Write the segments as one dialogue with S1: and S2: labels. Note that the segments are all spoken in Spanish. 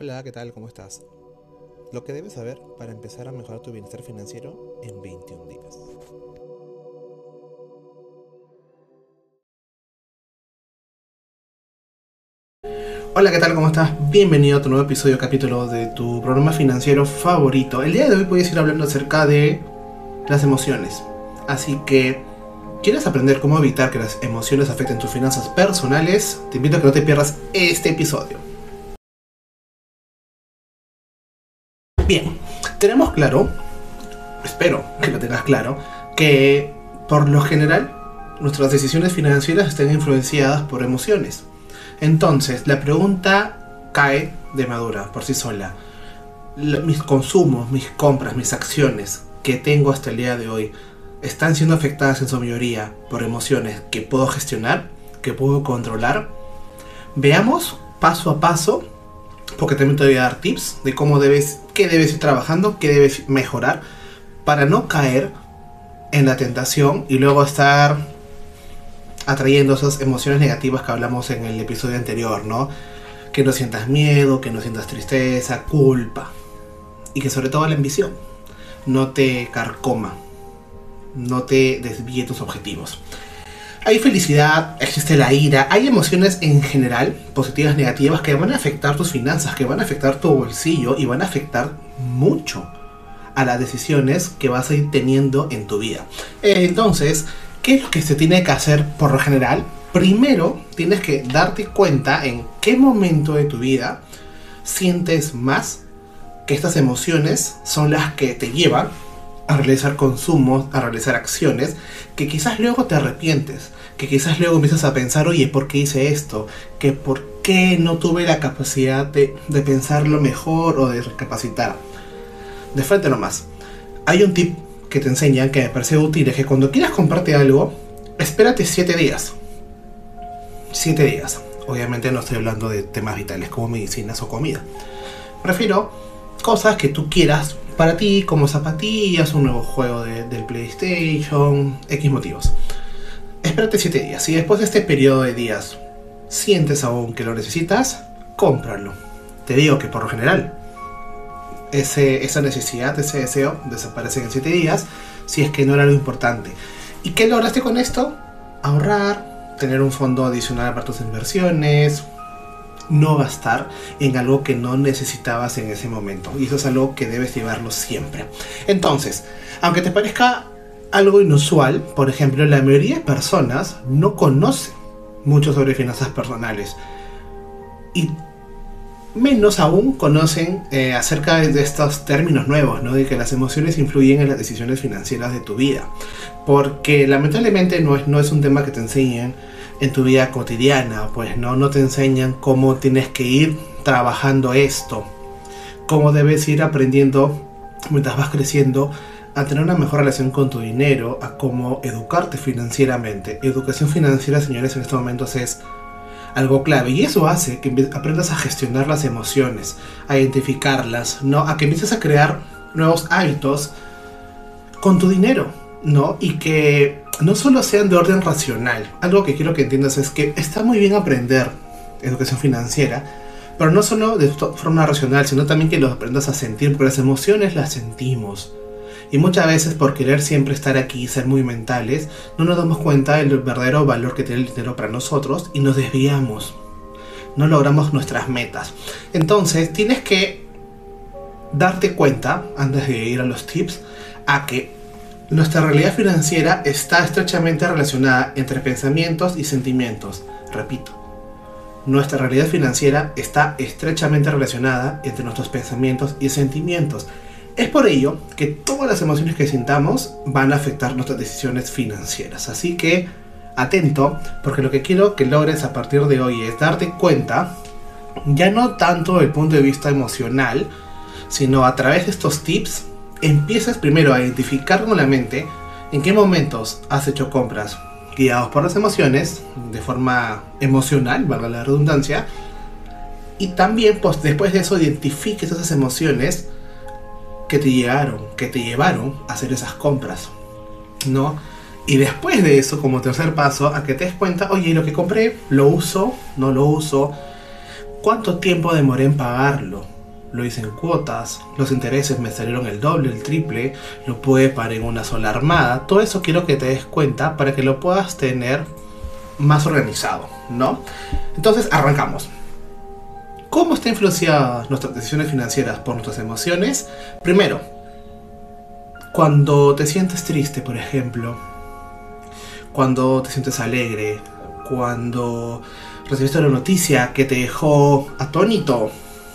S1: Hola, ¿qué tal? ¿Cómo estás? Lo que debes saber para empezar a mejorar tu bienestar financiero en 21 días. Hola, ¿qué tal? ¿Cómo estás? Bienvenido a tu nuevo episodio, capítulo de tu programa financiero favorito. El día de hoy voy a ir hablando acerca de las emociones. Así que, ¿quieres aprender cómo evitar que las emociones afecten tus finanzas personales? Te invito a que no te pierdas este episodio. Bien, tenemos claro, espero que lo tengas claro, que por lo general nuestras decisiones financieras están influenciadas por emociones. Entonces, la pregunta cae de madura por sí sola. mis consumos, mis compras, mis acciones que tengo hasta el día de hoy están siendo afectadas en su mayoría por emociones que puedo gestionar, que puedo controlar. Veamos paso a paso porque también te voy a dar tips de cómo debes, qué debes ir trabajando, qué debes mejorar para no caer en la tentación y luego estar atrayendo esas emociones negativas que hablamos en el episodio anterior, ¿no? Que no sientas miedo, que no sientas tristeza, culpa y que sobre todo la ambición no te carcoma, no te desvíe tus objetivos. Hay felicidad, existe la ira, hay emociones en general, positivas, negativas, que van a afectar tus finanzas, que van a afectar tu bolsillo y van a afectar mucho a las decisiones que vas a ir teniendo en tu vida. Entonces, ¿qué es lo que se tiene que hacer por lo general? Primero, tienes que darte cuenta en qué momento de tu vida sientes más que estas emociones son las que te llevan a realizar consumos, a realizar acciones que quizás luego te arrepientes, que quizás luego empiezas a pensar, oye, ¿por qué hice esto? Que por qué no tuve la capacidad de, de pensarlo mejor o de recapacitar. De frente nomás. Hay un tip que te enseñan que me parece útil, es que cuando quieras comprarte algo, espérate 7 días. 7 días. Obviamente no estoy hablando de temas vitales como medicinas o comida. Prefiero cosas que tú quieras para ti, como zapatillas, un nuevo juego del PlayStation, X motivos. Espérate 7 días. y después de este periodo de días sientes aún que lo necesitas, cómpralo. Te digo que por lo general, ese, esa necesidad, ese deseo desaparece en 7 días si es que no era lo importante. ¿Y qué lograste con esto? Ahorrar, tener un fondo adicional para tus inversiones, no gastar en algo que no necesitabas en ese momento. Y eso es algo que debes llevarlo siempre. Entonces, aunque te parezca algo inusual, por ejemplo, la mayoría de personas no conoce mucho sobre finanzas personales. Y menos aún conocen eh, acerca de estos términos nuevos, ¿no? De que las emociones influyen en las decisiones financieras de tu vida. Porque lamentablemente no es, no es un tema que te enseñen en tu vida cotidiana, pues no, no te enseñan cómo tienes que ir trabajando esto, cómo debes ir aprendiendo mientras vas creciendo a tener una mejor relación con tu dinero, a cómo educarte financieramente. Educación financiera, señores, en estos momentos es algo clave y eso hace que aprendas a gestionar las emociones, a identificarlas, ¿no? A que empieces a crear nuevos hábitos con tu dinero, ¿no? Y que no solo sean de orden racional. Algo que quiero que entiendas es que está muy bien aprender educación financiera, pero no solo de forma racional, sino también que lo aprendas a sentir, porque las emociones las sentimos. Y muchas veces por querer siempre estar aquí y ser muy mentales, no nos damos cuenta del verdadero valor que tiene el dinero para nosotros y nos desviamos. No logramos nuestras metas. Entonces tienes que darte cuenta, antes de ir a los tips, a que nuestra realidad financiera está estrechamente relacionada entre pensamientos y sentimientos. Repito, nuestra realidad financiera está estrechamente relacionada entre nuestros pensamientos y sentimientos. Es por ello que todas las emociones que sintamos van a afectar nuestras decisiones financieras. Así que atento, porque lo que quiero que logres a partir de hoy es darte cuenta, ya no tanto desde el punto de vista emocional, sino a través de estos tips, empiezas primero a identificar con la mente en qué momentos has hecho compras guiados por las emociones, de forma emocional, valga la redundancia, y también pues, después de eso identifiques esas emociones que te llevaron, que te llevaron a hacer esas compras, ¿no? Y después de eso, como tercer paso, a que te des cuenta, oye, lo que compré, lo uso, no lo uso, ¿Cuánto tiempo demoré en pagarlo? Lo hice en cuotas, los intereses me salieron el doble, el triple, lo pude pagar en una sola armada. Todo eso quiero que te des cuenta para que lo puedas tener más organizado, ¿no? Entonces arrancamos. ¿Cómo está influenciada nuestras decisiones financieras por nuestras emociones? Primero, cuando te sientes triste, por ejemplo, cuando te sientes alegre, cuando recibiste una noticia que te dejó atónito,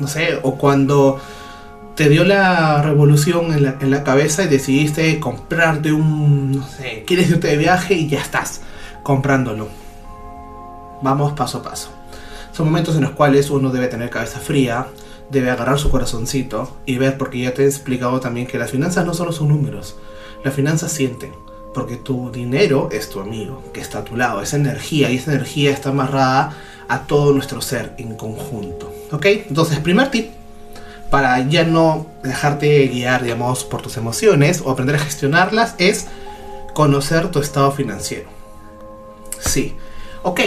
S1: no sé, o cuando te dio la revolución en la, en la, cabeza y decidiste comprarte un, no sé, quieres irte de viaje y ya estás comprándolo. Vamos paso a paso. Son momentos en los cuales uno debe tener cabeza fría, debe agarrar su corazoncito y ver, porque ya te he explicado también que las finanzas no solo son números, las finanzas sienten, porque tu dinero es tu amigo, que está a tu lado, esa energía, y esa energía está amarrada a todo nuestro ser en conjunto. ¿Ok? Entonces, primer tip, para ya no dejarte guiar, digamos, por tus emociones o aprender a gestionarlas, es conocer tu estado financiero. Sí, ok,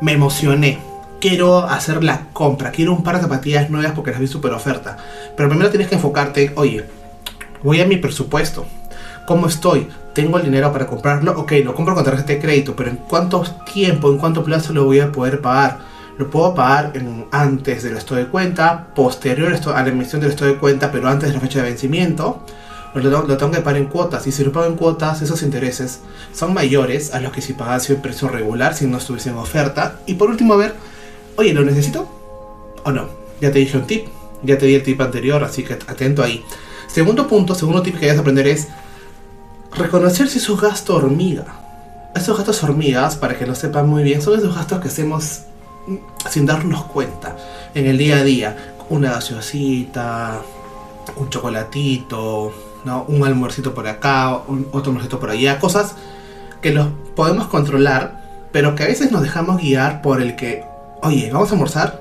S1: me emocioné, quiero hacer la compra, quiero un par de zapatillas nuevas porque las vi super oferta. Pero primero tienes que enfocarte, oye, voy a mi presupuesto. ¿Cómo estoy? ¿Tengo el dinero para comprarlo? Ok, lo compro con tarjeta de crédito, pero ¿en cuánto tiempo, en cuánto plazo lo voy a poder pagar? Lo puedo pagar antes del estado de cuenta, posterior a la emisión del estado de cuenta, pero antes de la fecha de vencimiento. Lo, lo, tengo que pagar en cuotas. Y si lo pago en cuotas, esos intereses son mayores a los que si pagase un precio regular, si no estuviese en oferta. Y por último, a ver, oye, ¿lo necesito? ¿O no? Ya te dije un tip, ya te di el tip anterior, así que atento ahí. Segundo punto, segundo tip que debes aprender es reconocer si es un gasto hormiga. Esos gastos hormigas, para que lo sepan muy bien, son esos gastos que hacemos sin darnos cuenta en el día a día. Una gaseosita, un chocolatito, ¿no? un almuercito por acá, un, otro almuercito por allá, cosas que los podemos controlar, pero que a veces nos dejamos guiar por el que oye, vamos a almorzar.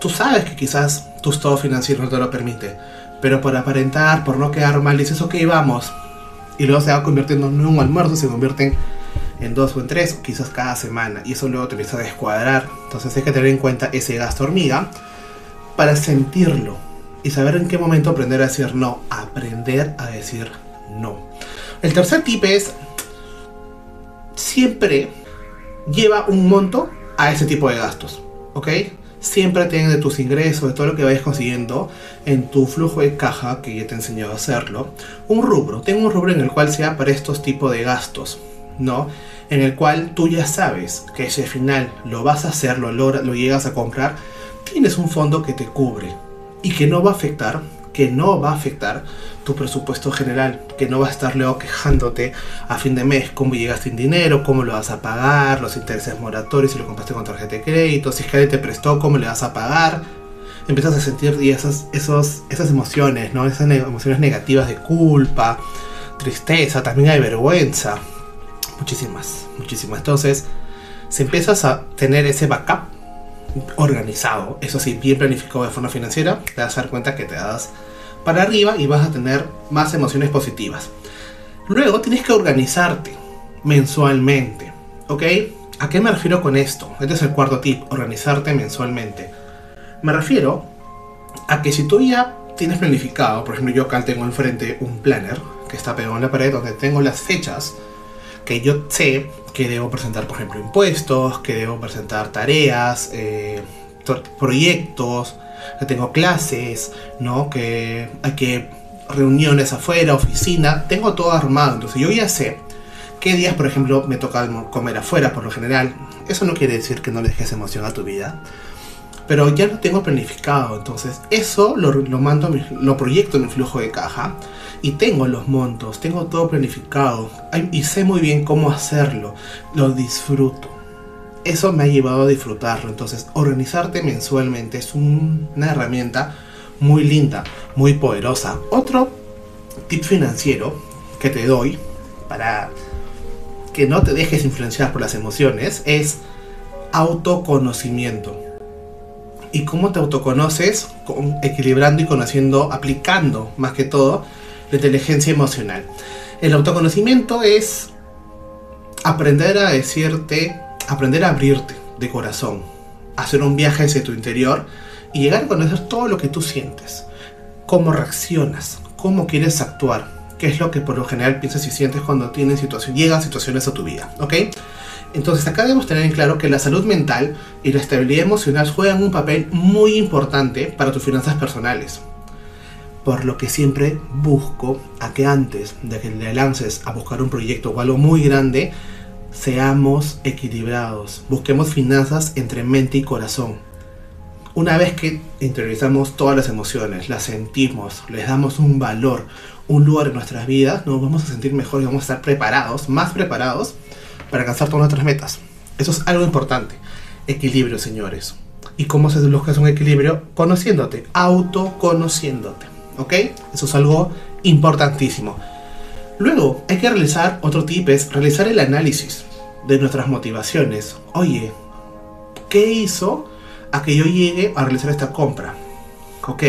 S1: Tú sabes que quizás tu estado financiero no te lo permite, pero por aparentar, por no quedar mal, dices, ok, vamos. Y luego se va convirtiendo en un almuerzo, se convierten en dos o en tres, quizás cada semana. Y eso luego te empieza a descuadrar. Entonces hay que tener en cuenta ese gasto hormiga para sentirlo y saber en qué momento aprender a decir no. Aprender a decir no. El tercer tip es siempre lleva un monto a ese tipo de gastos. ¿ok? Siempre ten de tus ingresos, de todo lo que vayas consiguiendo en tu flujo de caja, que ya te he enseñado a hacerlo, un rubro. Tengo un rubro en el cual sea para estos tipos de gastos, ¿no? En el cual tú ya sabes que si al final lo vas a hacer, lo, lo llegas a comprar, tienes un fondo que te cubre y que no va a afectar que no va a afectar tu presupuesto general, que no va a estar luego quejándote a fin de mes cómo llegaste sin dinero, cómo lo vas a pagar, los intereses moratorios si lo compraste con tarjeta de crédito, si es que alguien te prestó, cómo le vas a pagar. Empiezas a sentir esas, esos, esas emociones, ¿no? Esas emociones negativas de culpa, tristeza, también hay vergüenza. Muchísimas, muchísimas. Entonces, si empiezas a tener ese backup organizado, eso sí, bien planificado de forma financiera, te vas a dar cuenta que te das para arriba y vas a tener más emociones positivas. Luego tienes que organizarte mensualmente, ¿ok? ¿A qué me refiero con esto? Este es el cuarto tip, organizarte mensualmente. Me refiero a que si tú ya tienes planificado, por ejemplo yo acá tengo enfrente un planner que está pegado en la pared donde tengo las fechas que yo sé que debo presentar, por ejemplo, impuestos, que debo presentar tareas, eh, proyectos, que tengo clases, ¿no? Que hay que reuniones afuera, oficina, tengo todo armado, entonces yo ya sé qué días, por ejemplo, me toca comer afuera por lo general. Eso no quiere decir que no le dejes emoción a tu vida, pero ya lo tengo planificado, entonces eso lo, lo mando, lo proyecto en el flujo de caja y tengo los montos, tengo todo planificado y sé muy bien cómo hacerlo, lo disfruto. Eso me ha llevado a disfrutarlo, entonces organizarte mensualmente es una herramienta muy linda, muy poderosa. Otro tip financiero que te doy para que no te dejes influenciar por las emociones es autoconocimiento. ¿Y cómo te autoconoces? equilibrando y conociendo, aplicando más que todo la inteligencia emocional. El autoconocimiento es aprender a decirte, aprender a abrirte de corazón, hacer un viaje hacia tu interior y llegar a conocer todo lo que tú sientes, cómo reaccionas, cómo quieres actuar, qué es lo que por lo general piensas y sientes cuando tienes situación, llegan situaciones a tu vida, ¿ok? Entonces acá debemos tener en claro que la salud mental y la estabilidad emocional juegan un papel muy importante para tus finanzas personales. Por lo que siempre busco a que antes de que le lances a buscar un proyecto o algo muy grande, seamos equilibrados. Busquemos finanzas entre mente y corazón. Una vez que interiorizamos todas las emociones, las sentimos, les damos un valor, un lugar en nuestras vidas, nos vamos a sentir mejor y vamos a estar preparados, más preparados para alcanzar todas nuestras metas. Eso es algo importante. Equilibrio, señores. ¿Y cómo se busca un equilibrio? Conociéndote, autoconociéndote. ¿Ok? Eso es algo importantísimo. Luego, hay que realizar otro tip, es realizar el análisis de nuestras motivaciones. Oye, ¿qué hizo a que yo llegue a realizar esta compra? Ok,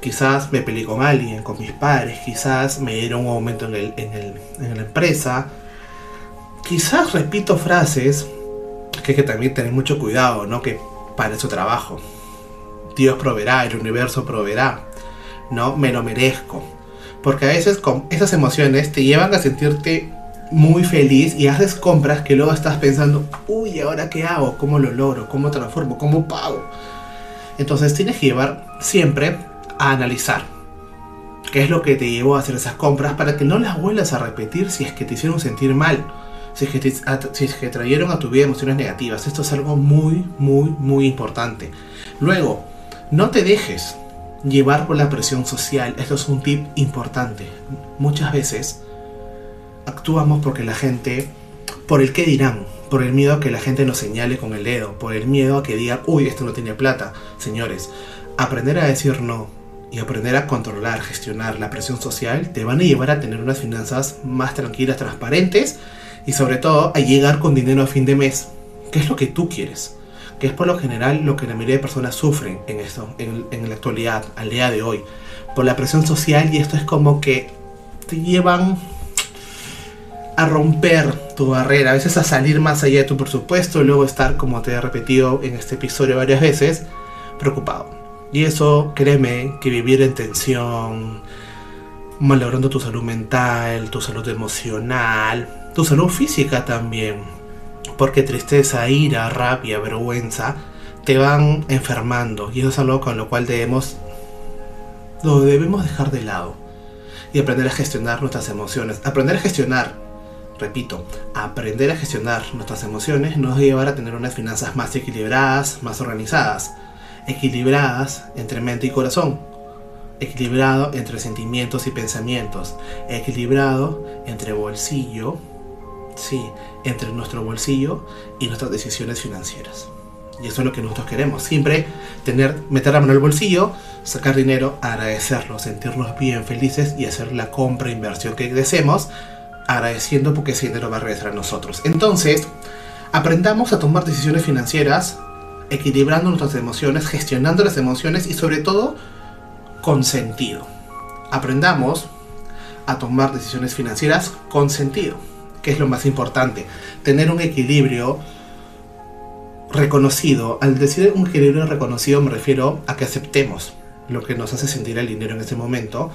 S1: quizás me peleé con alguien, con mis padres, quizás me dieron un aumento en, el, en, el, en la empresa, quizás repito frases que hay que también tener mucho cuidado, ¿no? Que para su trabajo. Dios proveerá, el universo proveerá, ¿no? Me lo merezco. Porque a veces con esas emociones te llevan a sentirte muy feliz y haces compras que luego estás pensando, uy, ¿ahora qué hago? ¿Cómo lo logro? ¿Cómo transformo? ¿Cómo pago? Entonces tienes que llevar siempre a analizar qué es lo que te llevó a hacer esas compras para que no las vuelvas a repetir si es que te hicieron sentir mal si es, que si es que trajeron a tu vida emociones negativas. Esto es algo muy, muy, muy importante. Luego, no te dejes llevar por la presión social. Esto es un tip importante. Muchas veces actuamos porque la gente, por el que dirán, por el miedo a que la gente nos señale con el dedo, por el miedo a que diga, uy, esto no tiene plata. Señores, aprender a decir no y aprender a controlar, gestionar la presión social te van a llevar a tener unas finanzas más tranquilas, transparentes y sobre todo a llegar con dinero a fin de mes, que es lo que tú quieres, que es por lo general lo que la mayoría de personas sufren en esto, en, la actualidad, al día de hoy, por la presión social y esto es como que te llevan a romper tu barrera, a veces a salir más allá de tu presupuesto y luego estar, como te he repetido en este episodio varias veces, preocupado. Y eso, créeme, que vivir en tensión, malogrando tu salud mental, tu salud emocional, tu salud física también. Porque tristeza, ira, rabia, vergüenza te van enfermando. Y eso es algo con lo cual debemos lo debemos dejar de lado. Y aprender a gestionar nuestras emociones. Aprender a gestionar, repito, aprender a gestionar nuestras emociones nos va a llevar a tener unas finanzas más equilibradas, más organizadas, equilibradas entre mente y corazón, equilibrado entre sentimientos y pensamientos, equilibrado entre bolsillo Sí, entre nuestro bolsillo y nuestras decisiones financieras. Y eso es lo que nosotros queremos. Siempre tener, meter la mano en el bolsillo, sacar dinero, agradecerlo, sentirnos bien, felices y hacer la compra, inversión que deseemos, agradeciendo porque ese dinero va a regresar a nosotros. Entonces, aprendamos a tomar decisiones financieras, equilibrando nuestras emociones, gestionando las emociones y sobre todo con sentido. Aprendamos a tomar decisiones financieras con sentido que es lo más importante, tener un equilibrio reconocido. Al decir un equilibrio reconocido me refiero a que aceptemos lo que nos hace sentir el dinero en ese momento,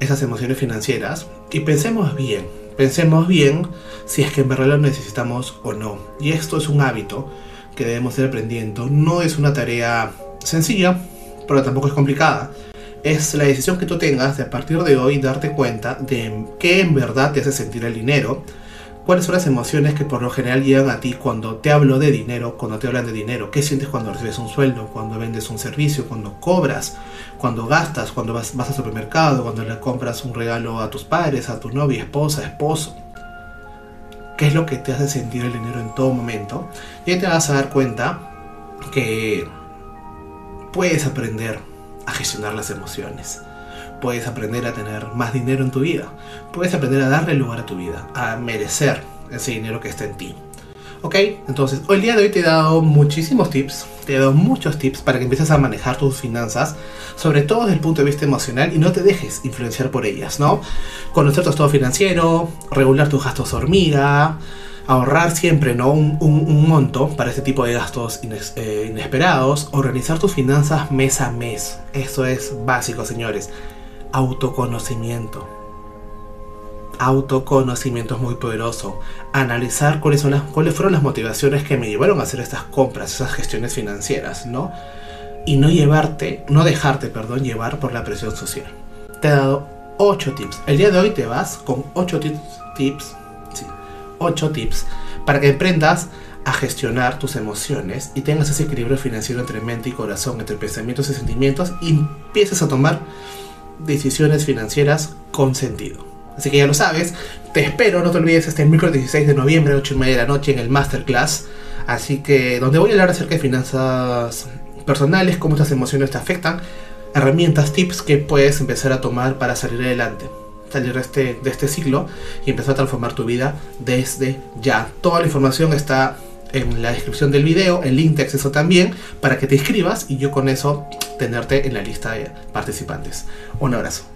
S1: esas emociones financieras, y pensemos bien, pensemos bien si es que en verdad lo necesitamos o no. Y esto es un hábito que debemos ir aprendiendo. No es una tarea sencilla, pero tampoco es complicada es la decisión que tú tengas de a partir de hoy darte cuenta de qué en verdad te hace sentir el dinero, cuáles son las emociones que por lo general llegan a ti cuando te hablo de dinero, cuando te hablan de dinero, qué sientes cuando recibes un sueldo, cuando vendes un servicio, cuando cobras, cuando gastas, cuando vas, vas al supermercado, cuando le compras un regalo a tus padres, a tu novia, esposa, esposo. ¿Qué es lo que te hace sentir el dinero en todo momento? Y ahí te vas a dar cuenta que puedes aprender a gestionar las emociones. Puedes aprender a tener más dinero en tu vida. Puedes aprender a darle lugar a tu vida, a merecer ese dinero que está en ti. Ok, entonces hoy día de hoy te he dado muchísimos tips, te he dado muchos tips para que empieces a manejar tus finanzas, sobre todo desde el punto de vista emocional y no te dejes influenciar por ellas, ¿no? Conocer tu estado financiero, regular tus gastos hormiga, ahorrar siempre ¿no? un, monto para este tipo de gastos eh, inesperados, organizar tus finanzas mes a mes. Eso es básico, señores. Autoconocimiento. Autoconocimiento es muy poderoso. Analizar cuáles, son las, fueron las motivaciones que me llevaron a hacer estas compras, esas gestiones financieras, ¿no? Y no llevarte, no dejarte, perdón, llevar por la presión social. Te he dado 8 tips. El día de hoy te vas con 8 tips, 8 tips para que aprendas a gestionar tus emociones y tengas ese equilibrio financiero entre mente y corazón, entre pensamientos y sentimientos y empieces a tomar decisiones financieras con sentido. Así que ya lo sabes, te espero, no te olvides este miércoles 16 de noviembre, 8 y media de la noche en el Masterclass. Así que donde voy a hablar acerca de finanzas personales, cómo estas emociones te afectan, herramientas, tips que puedes empezar a tomar para salir adelante, salir de este, de este ciclo y empezar a transformar tu vida desde ya. Toda la información está en la descripción del video, el link de acceso también, para que te inscribas y yo con eso tenerte en la lista de participantes. Un abrazo.